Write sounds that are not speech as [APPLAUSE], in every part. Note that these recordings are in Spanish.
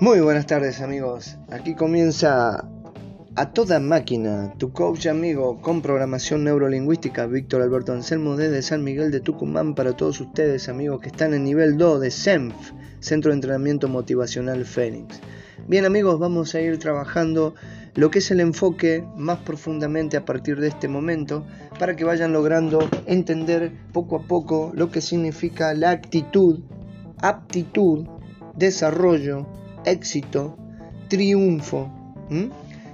Muy buenas tardes amigos, aquí comienza a toda máquina, tu coach amigo con programación neurolingüística, Víctor Alberto Anselmo desde San Miguel de Tucumán para todos ustedes amigos que están en nivel 2 de SEMF, Centro de Entrenamiento Motivacional Fénix. Bien amigos, vamos a ir trabajando lo que es el enfoque más profundamente a partir de este momento para que vayan logrando entender poco a poco lo que significa la actitud, aptitud, desarrollo, éxito, triunfo.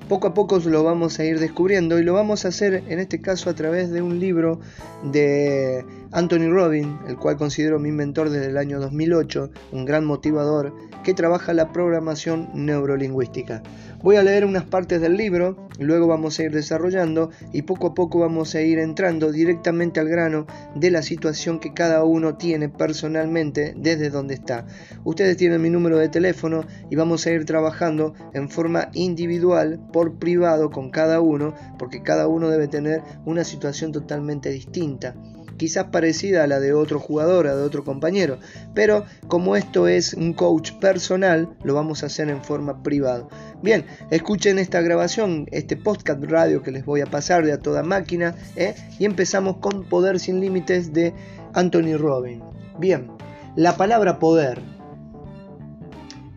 Poco a poco lo vamos a ir descubriendo y lo vamos a hacer en este caso a través de un libro de Anthony Robbins, el cual considero mi mentor desde el año 2008, un gran motivador que trabaja la programación neurolingüística. Voy a leer unas partes del libro, luego vamos a ir desarrollando y poco a poco vamos a ir entrando directamente al grano de la situación que cada uno tiene personalmente desde donde está. Ustedes tienen mi número de teléfono y vamos a ir trabajando en forma individual, por privado con cada uno, porque cada uno debe tener una situación totalmente distinta quizás parecida a la de otro jugador, a de otro compañero, pero como esto es un coach personal, lo vamos a hacer en forma privada. Bien, escuchen esta grabación, este podcast radio que les voy a pasar de a toda máquina, ¿eh? y empezamos con Poder sin Límites de Anthony Robbins. Bien, la palabra poder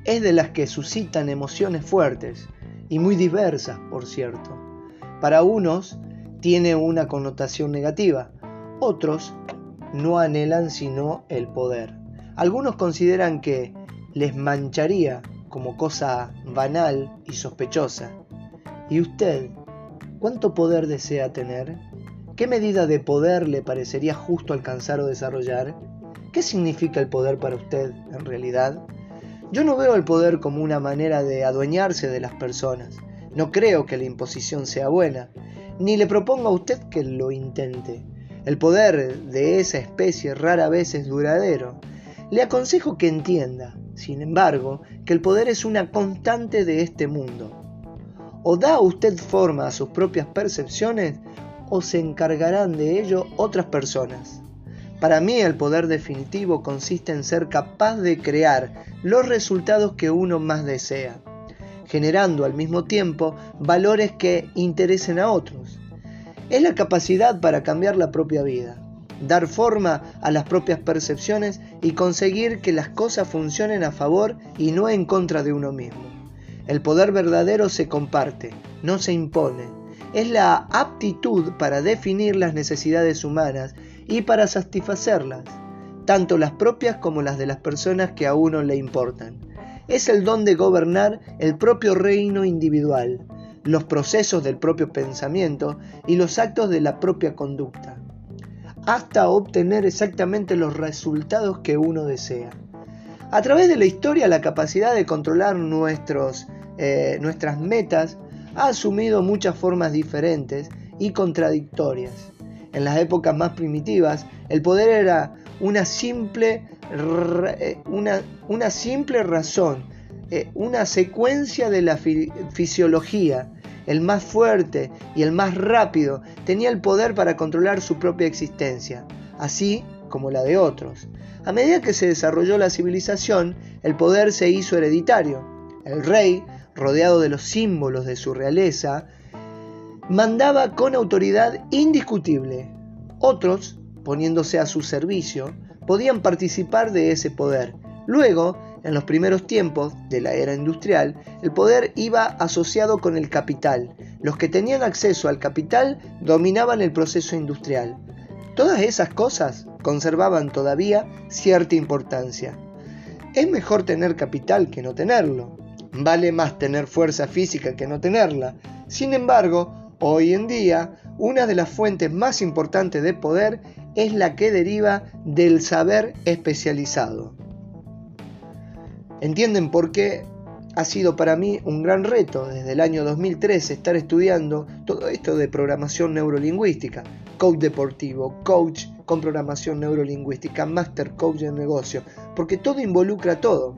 es de las que suscitan emociones fuertes y muy diversas, por cierto. Para unos tiene una connotación negativa, otros no anhelan sino el poder. Algunos consideran que les mancharía como cosa banal y sospechosa. ¿Y usted cuánto poder desea tener? ¿Qué medida de poder le parecería justo alcanzar o desarrollar? ¿Qué significa el poder para usted en realidad? Yo no veo el poder como una manera de adueñarse de las personas. No creo que la imposición sea buena, ni le propongo a usted que lo intente. El poder de esa especie rara vez es duradero. Le aconsejo que entienda, sin embargo, que el poder es una constante de este mundo. O da usted forma a sus propias percepciones o se encargarán de ello otras personas. Para mí el poder definitivo consiste en ser capaz de crear los resultados que uno más desea, generando al mismo tiempo valores que interesen a otros es la capacidad para cambiar la propia vida, dar forma a las propias percepciones y conseguir que las cosas funcionen a favor y no en contra de uno mismo. El poder verdadero se comparte, no se impone. Es la aptitud para definir las necesidades humanas y para satisfacerlas, tanto las propias como las de las personas que a uno le importan. Es el don de gobernar el propio reino individual, los procesos del propio pensamiento y los actos de la propia conducta, hasta obtener exactamente los resultados que uno desea. A través de la historia, la capacidad de controlar nuestros, eh, nuestras metas ha asumido muchas formas diferentes y contradictorias. En las épocas más primitivas, el poder era una simple, eh, una, una simple razón eh, una secuencia de la fisiología. El más fuerte y el más rápido tenía el poder para controlar su propia existencia, así como la de otros. A medida que se desarrolló la civilización, el poder se hizo hereditario. El rey, rodeado de los símbolos de su realeza, mandaba con autoridad indiscutible. Otros, poniéndose a su servicio, podían participar de ese poder. Luego, en los primeros tiempos de la era industrial, el poder iba asociado con el capital. Los que tenían acceso al capital dominaban el proceso industrial. Todas esas cosas conservaban todavía cierta importancia. Es mejor tener capital que no tenerlo. Vale más tener fuerza física que no tenerla. Sin embargo, hoy en día, una de las fuentes más importantes de poder es la que deriva del saber especializado. Entienden por qué ha sido para mí un gran reto desde el año 2013 estar estudiando todo esto de programación neurolingüística, coach deportivo, coach con programación neurolingüística, master coach de negocio, porque todo involucra todo.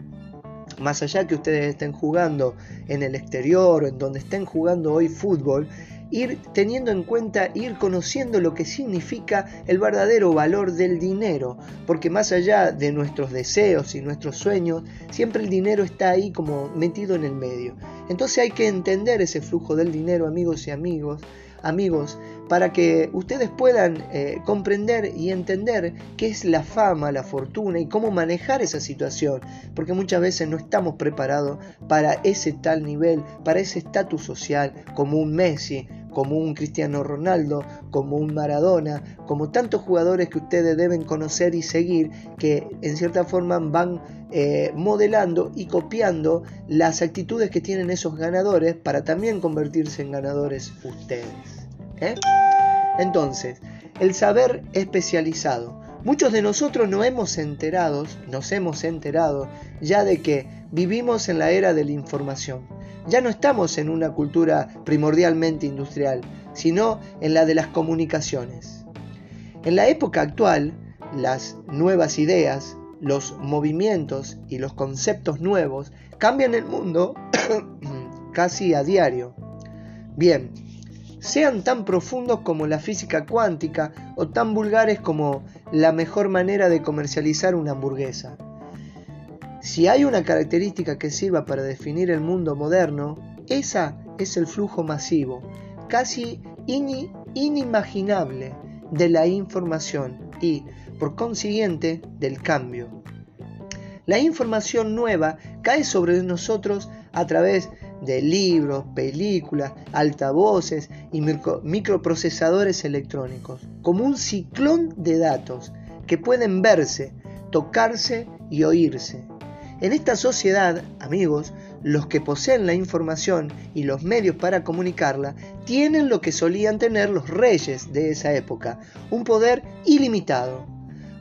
Más allá que ustedes estén jugando en el exterior en donde estén jugando hoy fútbol, ir teniendo en cuenta, ir conociendo lo que significa el verdadero valor del dinero, porque más allá de nuestros deseos y nuestros sueños, siempre el dinero está ahí como metido en el medio. Entonces hay que entender ese flujo del dinero, amigos y amigos, amigos, para que ustedes puedan eh, comprender y entender qué es la fama, la fortuna y cómo manejar esa situación, porque muchas veces no estamos preparados para ese tal nivel, para ese estatus social, como un Messi, como un Cristiano Ronaldo, como un Maradona, como tantos jugadores que ustedes deben conocer y seguir, que en cierta forma van eh, modelando y copiando las actitudes que tienen esos ganadores para también convertirse en ganadores ustedes. ¿eh? Entonces, el saber especializado. Muchos de nosotros no hemos enterado, nos hemos enterado ya de que vivimos en la era de la información. Ya no estamos en una cultura primordialmente industrial, sino en la de las comunicaciones. En la época actual, las nuevas ideas, los movimientos y los conceptos nuevos cambian el mundo [COUGHS] casi a diario. Bien, sean tan profundos como la física cuántica o tan vulgares como la mejor manera de comercializar una hamburguesa. Si hay una característica que sirva para definir el mundo moderno, esa es el flujo masivo, casi inimaginable de la información y, por consiguiente, del cambio. La información nueva cae sobre nosotros a través de libros, películas, altavoces y microprocesadores electrónicos, como un ciclón de datos que pueden verse, tocarse y oírse. En esta sociedad, amigos, los que poseen la información y los medios para comunicarla tienen lo que solían tener los reyes de esa época, un poder ilimitado.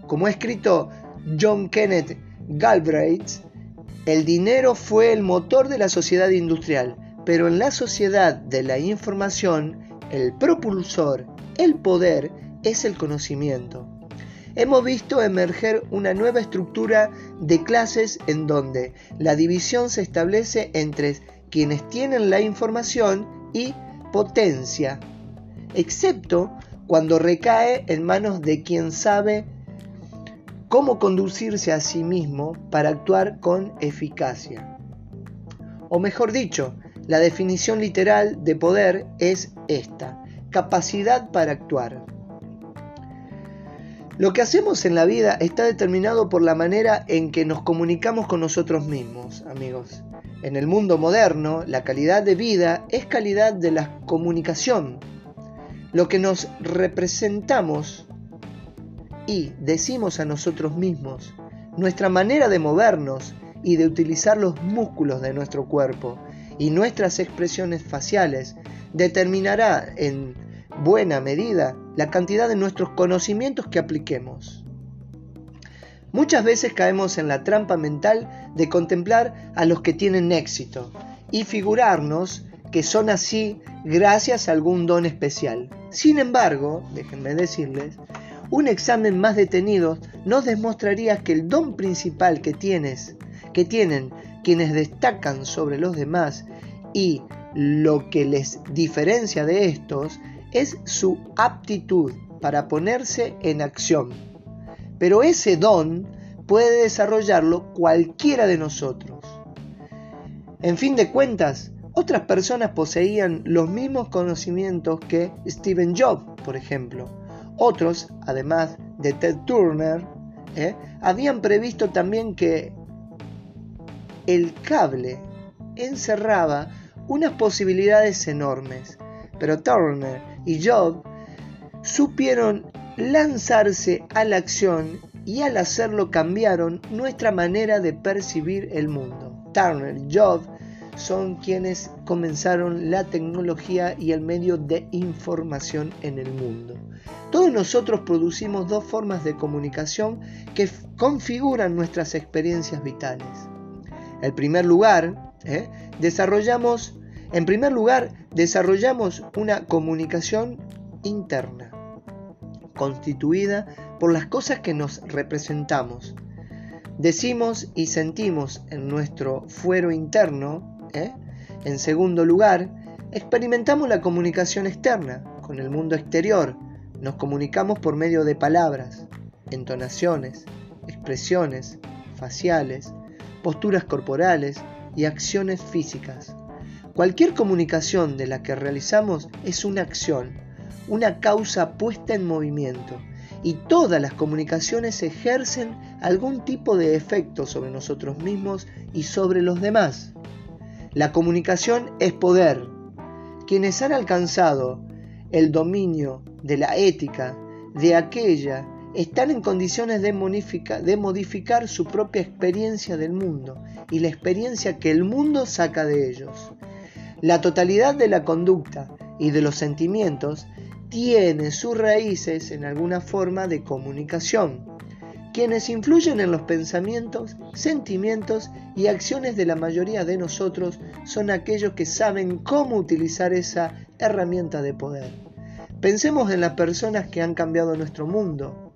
Como ha escrito John Kenneth Galbraith, el dinero fue el motor de la sociedad industrial, pero en la sociedad de la información, el propulsor, el poder, es el conocimiento. Hemos visto emerger una nueva estructura de clases en donde la división se establece entre quienes tienen la información y potencia, excepto cuando recae en manos de quien sabe cómo conducirse a sí mismo para actuar con eficacia. O mejor dicho, la definición literal de poder es esta, capacidad para actuar. Lo que hacemos en la vida está determinado por la manera en que nos comunicamos con nosotros mismos, amigos. En el mundo moderno, la calidad de vida es calidad de la comunicación. Lo que nos representamos y decimos a nosotros mismos, nuestra manera de movernos y de utilizar los músculos de nuestro cuerpo y nuestras expresiones faciales determinará en buena medida la cantidad de nuestros conocimientos que apliquemos. Muchas veces caemos en la trampa mental de contemplar a los que tienen éxito y figurarnos que son así gracias a algún don especial. Sin embargo, déjenme decirles, un examen más detenido nos demostraría que el don principal que tienes, que tienen quienes destacan sobre los demás y lo que les diferencia de estos es su aptitud para ponerse en acción. Pero ese don puede desarrollarlo cualquiera de nosotros. En fin de cuentas, otras personas poseían los mismos conocimientos que Stephen Jobs, por ejemplo, otros, además de Ted Turner, ¿eh? habían previsto también que el cable encerraba unas posibilidades enormes, pero Turner y Job supieron lanzarse a la acción y al hacerlo cambiaron nuestra manera de percibir el mundo. Turner y Job son quienes comenzaron la tecnología y el medio de información en el mundo. Todos nosotros producimos dos formas de comunicación que configuran nuestras experiencias vitales. En primer lugar, ¿eh? en primer lugar, desarrollamos una comunicación interna, constituida por las cosas que nos representamos. Decimos y sentimos en nuestro fuero interno ¿eh? En segundo lugar, Experimentamos la comunicación externa con el mundo exterior. Nos comunicamos por medio de palabras, entonaciones, expresiones faciales, posturas corporales y acciones físicas. Cualquier comunicación de la que realizamos es una acción, una causa puesta en movimiento, y todas las comunicaciones ejercen algún tipo de efecto sobre nosotros mismos y sobre los demás. La comunicación es poder. Quienes han alcanzado el dominio de la ética, de aquella, están en condiciones de, modificar su propia experiencia del mundo y la experiencia que el mundo saca de ellos. La totalidad de la conducta y de los sentimientos tiene sus raíces en alguna forma de comunicación. Quienes influyen en los pensamientos, sentimientos y acciones de la mayoría de nosotros son aquellos que saben cómo utilizar esa herramienta de poder. Pensemos en las personas que han cambiado nuestro mundo.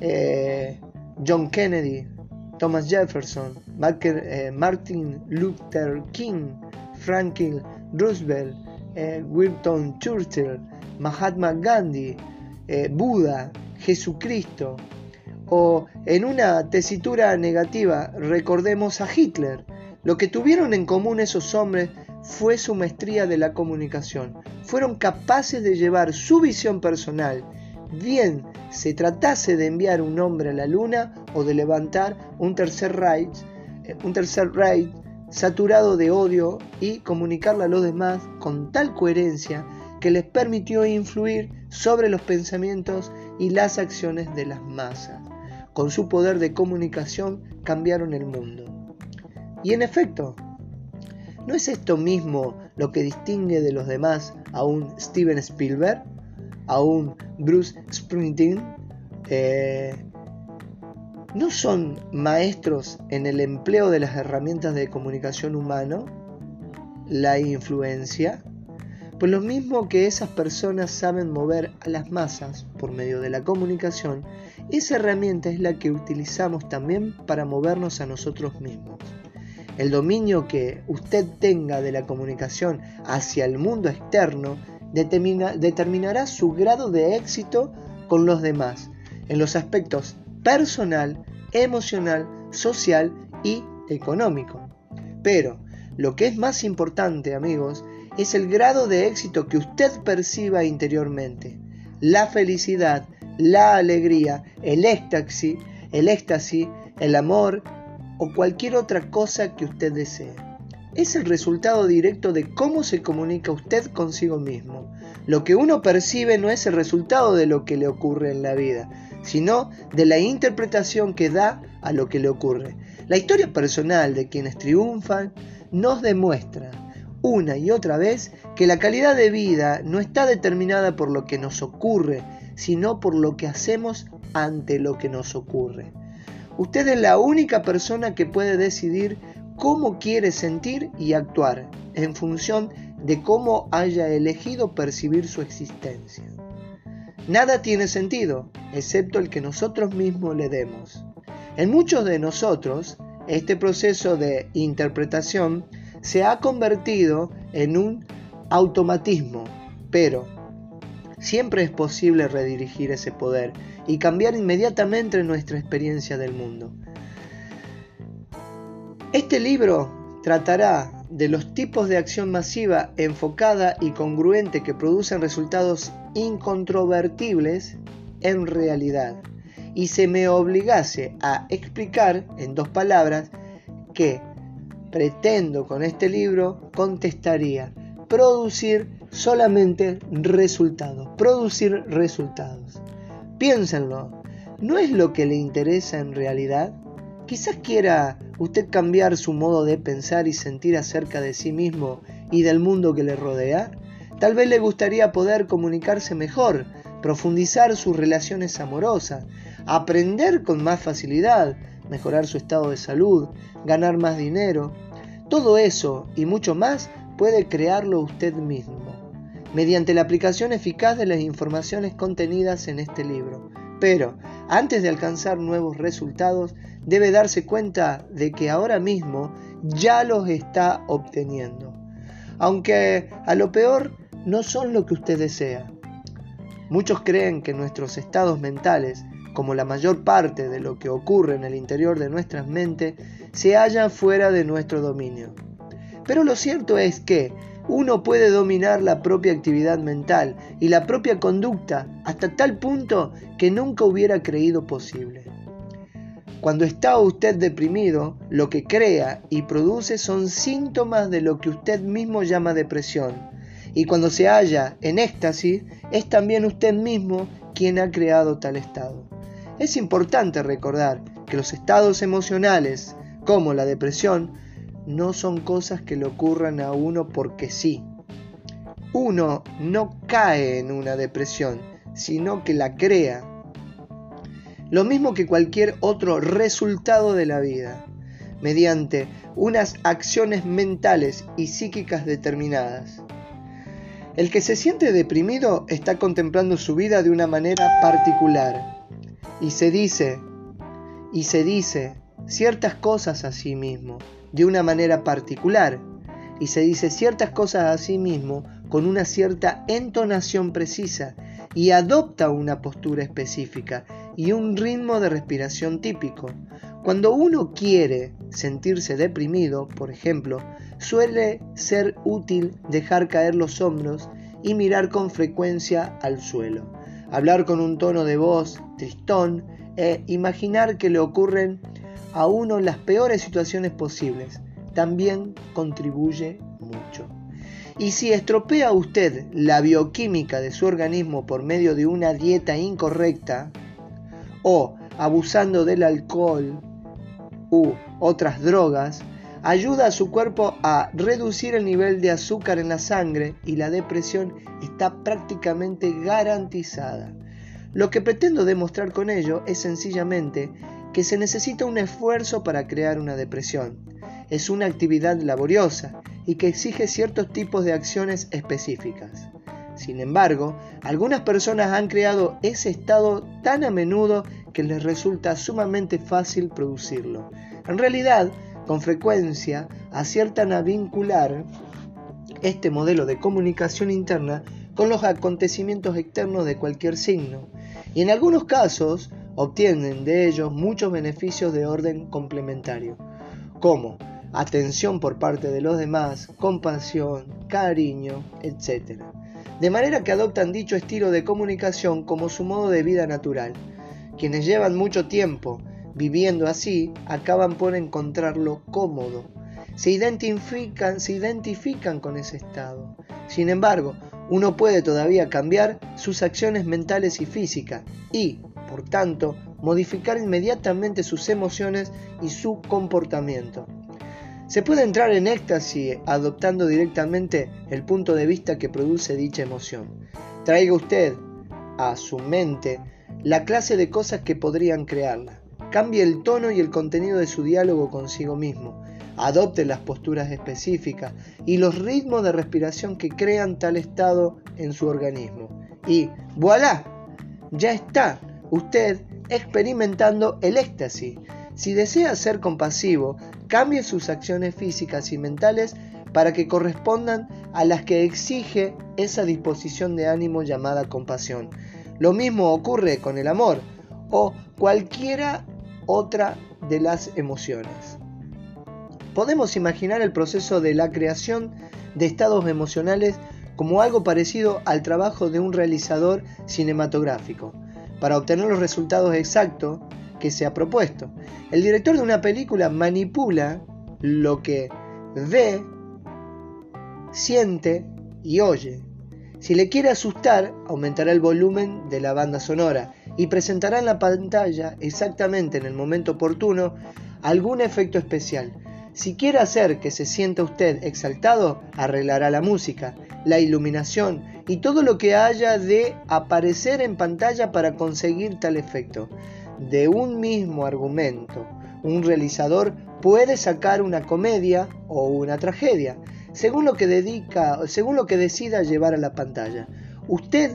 Eh, John Kennedy, Thomas Jefferson, eh, Martin Luther King, Franklin Roosevelt, eh, Winston Churchill, Mahatma Gandhi, eh, Buda, Jesucristo. O en una tesitura negativa, recordemos a Hitler. Lo que tuvieron en común esos hombres fue su maestría de la comunicación. Fueron capaces de llevar su visión personal, bien se tratase de enviar un hombre a la luna o de levantar un tercer Reich, eh, un tercer Reich saturado de odio y comunicarle a los demás con tal coherencia que les permitió influir sobre los pensamientos y las acciones de las masas. Con su poder de comunicación cambiaron el mundo. Y en efecto, ¿no es esto mismo lo que distingue de los demás a un Steven Spielberg, a un Bruce Springsteen, eh, no son maestros en el empleo de las herramientas de comunicación humano, la influencia, pues lo mismo que esas personas saben mover a las masas por medio de la comunicación, esa herramienta es la que utilizamos también para movernos a nosotros mismos. El dominio que usted tenga de la comunicación hacia el mundo externo determinará su grado de éxito con los demás en los aspectos personal, emocional, social y económico. Pero lo que es más importante, amigos, es el grado de éxito que usted perciba interiormente. La felicidad, la alegría, el éxtasis, el éxtasis, el amor o cualquier otra cosa que usted desee. Es el resultado directo de cómo se comunica usted consigo mismo. Lo que uno percibe no es el resultado de lo que le ocurre en la vida, sino de la interpretación que da a lo que le ocurre. La historia personal de quienes triunfan nos demuestra una y otra vez que la calidad de vida no está determinada por lo que nos ocurre, sino por lo que hacemos ante lo que nos ocurre. Usted es la única persona que puede decidir cómo quiere sentir y actuar en función de cómo haya elegido percibir su existencia. Nada tiene sentido, excepto el que nosotros mismos le demos. En muchos de nosotros, este proceso de interpretación se ha convertido en un automatismo, pero siempre es posible redirigir ese poder y cambiar inmediatamente nuestra experiencia del mundo. Este libro tratará de los tipos de acción masiva enfocada y congruente que producen resultados incontrovertibles en realidad y se me obligase a explicar en dos palabras que pretendo con este libro contestaría producir solamente resultados, producir resultados. Piénsenlo, ¿no es lo que le interesa en realidad? Quizás quiera usted cambiar su modo de pensar y sentir acerca de sí mismo y del mundo que le rodea. Tal vez le gustaría poder comunicarse mejor, profundizar sus relaciones amorosas, aprender con más facilidad, mejorar su estado de salud, ganar más dinero. Todo eso y mucho más puede crearlo usted mismo, mediante la aplicación eficaz de las informaciones contenidas en este libro. Pero, antes de alcanzar nuevos resultados, debe darse cuenta de que ahora mismo ya los está obteniendo. aunque a lo peor no son lo que usted desea. Muchos creen que nuestros estados mentales, como la mayor parte de lo que ocurre en el interior de nuestras mentes, se hallan fuera de nuestro dominio. Pero lo cierto es que uno puede dominar la propia actividad mental y la propia conducta hasta tal punto que nunca hubiera creído posible. Cuando está usted deprimido, lo que crea y produce son síntomas de lo que usted mismo llama depresión. Y cuando se halla en éxtasis, es también usted mismo quien ha creado tal estado. Es importante recordar que los estados emocionales, como la depresión, no son cosas que le ocurran a uno porque sí. Uno no cae en una depresión, sino que la crea lo mismo que cualquier otro resultado de la vida, mediante unas acciones mentales y psíquicas determinadas. El que se siente deprimido está contemplando su vida de una manera particular y se dice, y se dice ciertas cosas a sí mismo de una manera particular y se dice ciertas cosas a sí mismo con una cierta entonación precisa y adopta una postura específica y un ritmo de respiración típico. Cuando uno quiere sentirse deprimido, por ejemplo, suele ser útil dejar caer los hombros y mirar con frecuencia al suelo, hablar con un tono de voz tristón e imaginar que le ocurren a uno las peores situaciones posibles, también contribuye mucho. Y si estropea usted la bioquímica de su organismo por medio de una dieta incorrecta, o abusando del alcohol u otras drogas, ayuda a su cuerpo a reducir el nivel de azúcar en la sangre y la depresión está prácticamente garantizada. Lo que pretendo demostrar con ello es sencillamente que se necesita un esfuerzo para crear una depresión. Es una actividad laboriosa y que exige ciertos tipos de acciones específicas. Sin embargo, algunas personas han creado ese estado tan a menudo que les resulta sumamente fácil producirlo. En realidad, con frecuencia aciertan a vincular este modelo de comunicación interna con los acontecimientos externos de cualquier signo, y en algunos casos obtienen de ellos muchos beneficios de orden complementario, como atención por parte de los demás, compasión, cariño, etc de manera que adoptan dicho estilo de comunicación como su modo de vida natural. Quienes llevan mucho tiempo viviendo así acaban por encontrarlo cómodo. Se identifican, se identifican con ese estado. Sin embargo, uno puede todavía cambiar sus acciones mentales y físicas y, por tanto, modificar inmediatamente sus emociones y su comportamiento. Se puede entrar en éxtasis adoptando directamente el punto de vista que produce dicha emoción. Traiga usted a su mente la clase de cosas que podrían crearla. Cambie el tono y el contenido de su diálogo consigo mismo. Adopte las posturas específicas y los ritmos de respiración que crean tal estado en su organismo. Y voilà, ya está usted experimentando el éxtasis. Si desea ser compasivo, cambie sus acciones físicas y mentales para que correspondan a las que exige esa disposición de ánimo llamada compasión. Lo mismo ocurre con el amor o cualquiera otra de las emociones. Podemos imaginar el proceso de la creación de estados emocionales como algo parecido al trabajo de un realizador cinematográfico. Para obtener los resultados exactos, que se ha propuesto. El director de una película manipula lo que ve, siente y oye. Si le quiere asustar, aumentará el volumen de la banda sonora y presentará en la pantalla exactamente en el momento oportuno algún efecto especial. Si quiere hacer que se sienta usted exaltado, arreglará la música, la iluminación y todo lo que haya de aparecer en pantalla para conseguir tal efecto de un mismo argumento, un realizador puede sacar una comedia o una tragedia, según lo que dedica, según lo que decida llevar a la pantalla. Usted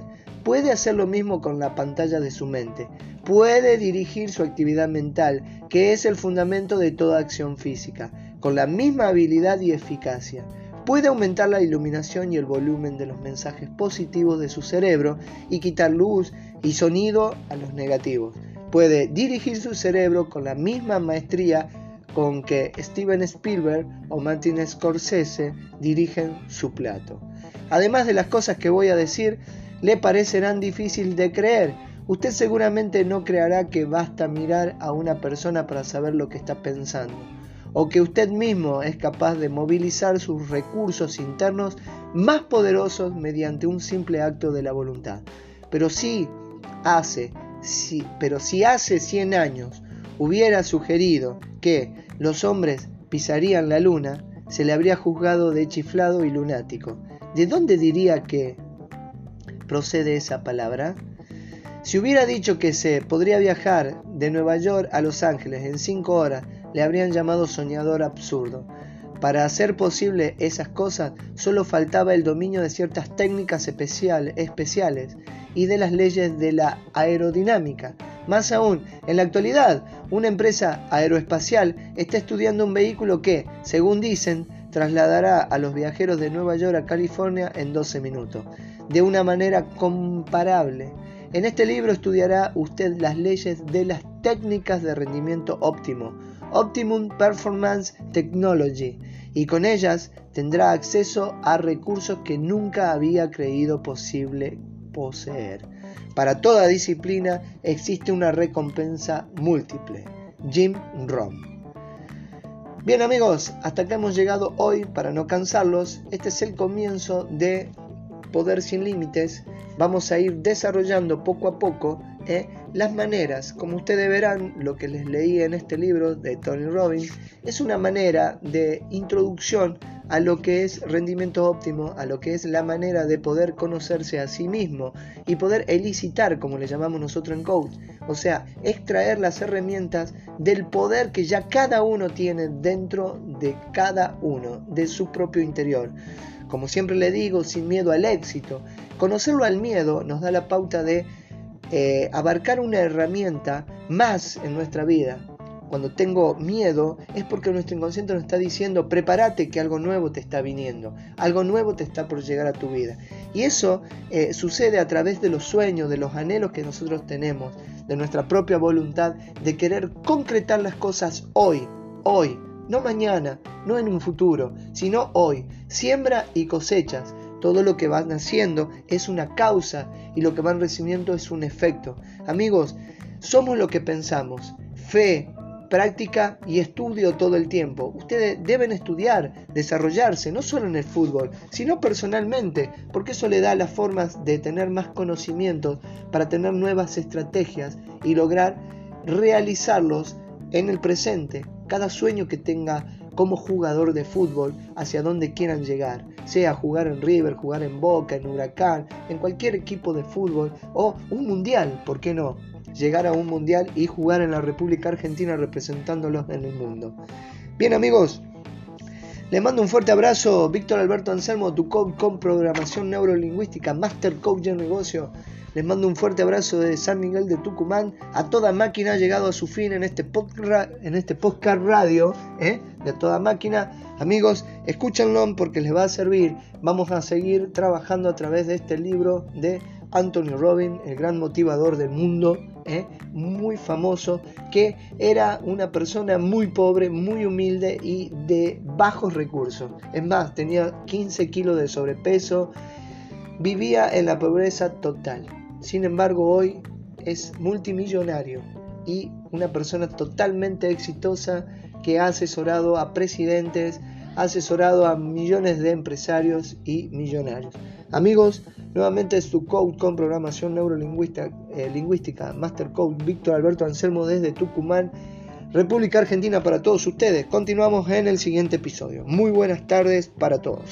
puede hacer lo mismo con la pantalla de su mente. Puede dirigir su actividad mental, que es el fundamento de toda acción física, con la misma habilidad y eficacia. puede aumentar la iluminación y el volumen de los mensajes positivos de su cerebro y quitar luz y sonido a los negativos. Puede dirigir su cerebro con la misma maestría con que Steven Spielberg o Martin Scorsese dirigen su plato. Además de las cosas que voy a decir, le parecerán difíciles de creer. Usted seguramente no creerá que basta mirar a una persona para saber lo que está pensando, o que usted mismo es capaz de movilizar sus recursos internos más poderosos mediante un simple acto de la voluntad. Pero si hace, si, pero si hace 100 años hubiera sugerido que los hombres pisarían la luna, se le habría juzgado de chiflado y lunático. ¿De dónde diría que procede esa palabra? Si hubiera dicho que se podría viajar de Nueva York a Los Ángeles en cinco horas, le habrían llamado soñador absurdo. Para hacer posible esas cosas solo faltaba el dominio de ciertas técnicas especiales y de las leyes de la aerodinámica. Más aún, en la actualidad, una empresa aeroespacial está estudiando un vehículo que, según dicen, trasladará a los viajeros de Nueva York a California en 12 minutos, de una manera comparable. En este libro estudiará usted las leyes de las técnicas de rendimiento óptimo, Optimum Performance Technology, y con ellas tendrá acceso a recursos que nunca había creído posible poseer. Para toda disciplina existe una recompensa múltiple. Jim Rom. Bien amigos, hasta acá hemos llegado hoy para no cansarlos. Este es el comienzo de Poder sin Límites. Vamos a ir desarrollando poco a poco ¿eh? las maneras, como ustedes verán, lo que les leí en este libro de Tony Robbins, es una manera de introducción a lo que es rendimiento óptimo, a lo que es la manera de poder conocerse a sí mismo y poder elicitar, como le llamamos nosotros en coach, o sea, extraer las herramientas del poder que ya cada uno tiene dentro de cada uno, de su propio interior. Como siempre le digo, sin miedo al éxito. Conocerlo al miedo nos da la pauta de eh, abarcar una herramienta más en nuestra vida. Cuando tengo miedo es porque nuestro inconsciente nos está diciendo prepárate que algo nuevo te está viniendo, algo nuevo te está por llegar a tu vida. Y eso eh, sucede a través de los sueños, de los anhelos que nosotros tenemos, de nuestra propia voluntad de querer concretar las cosas hoy, hoy, no mañana, no en un futuro, sino hoy. Siembra y cosechas. Todo lo que van haciendo es una causa y lo que van recibiendo es un efecto. Amigos, somos lo que pensamos. Fe, práctica y estudio todo el tiempo. Ustedes deben estudiar, desarrollarse, no solo en el fútbol, sino personalmente, porque eso le da las formas de tener más conocimientos para tener nuevas estrategias y lograr realizarlos en el presente. Cada sueño que tenga como jugador de fútbol hacia donde quieran llegar, sea jugar en River, jugar en Boca, en Huracán, en cualquier equipo de fútbol o un mundial, ¿por qué no? Llegar a un mundial y jugar en la República Argentina representándolos en el mundo. Bien amigos, les mando un fuerte abrazo, Víctor Alberto Anselmo, tu coach con programación neurolingüística, Master Coach de negocio. Les mando un fuerte abrazo de San Miguel de Tucumán. A toda máquina ha llegado a su fin en este, podcast, en este podcast radio ¿eh? de toda máquina. Amigos, escúchenlo porque les va a servir. Vamos a seguir trabajando a través de este libro de Anthony Robbins, el gran motivador del mundo, ¿eh? muy famoso, que era una persona muy pobre, muy humilde y de bajos recursos. Es más, tenía 15 kilos de sobrepeso, vivía en la pobreza total. Sin embargo, hoy es multimillonario y una persona totalmente exitosa que ha asesorado a presidentes, ha asesorado a millones de empresarios y millonarios. Amigos, nuevamente es tu coach con programación neurolingüística, eh, lingüística, Master Coach Víctor Alberto Anselmo desde Tucumán, República Argentina para todos ustedes. Continuamos en el siguiente episodio. Muy buenas tardes para todos.